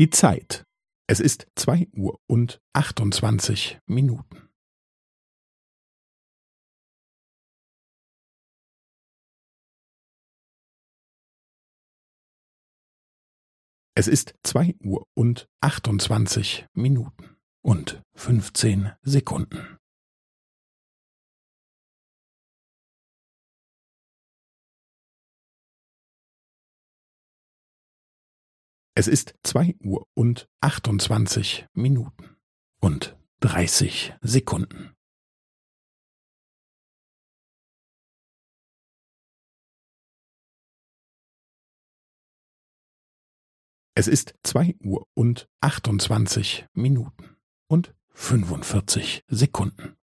Die Zeit. Es ist zwei Uhr und achtundzwanzig Minuten. Es ist zwei Uhr und achtundzwanzig Minuten und fünfzehn Sekunden. Es ist zwei Uhr und achtundzwanzig Minuten und dreißig Sekunden. Es ist zwei Uhr und achtundzwanzig Minuten und fünfundvierzig Sekunden.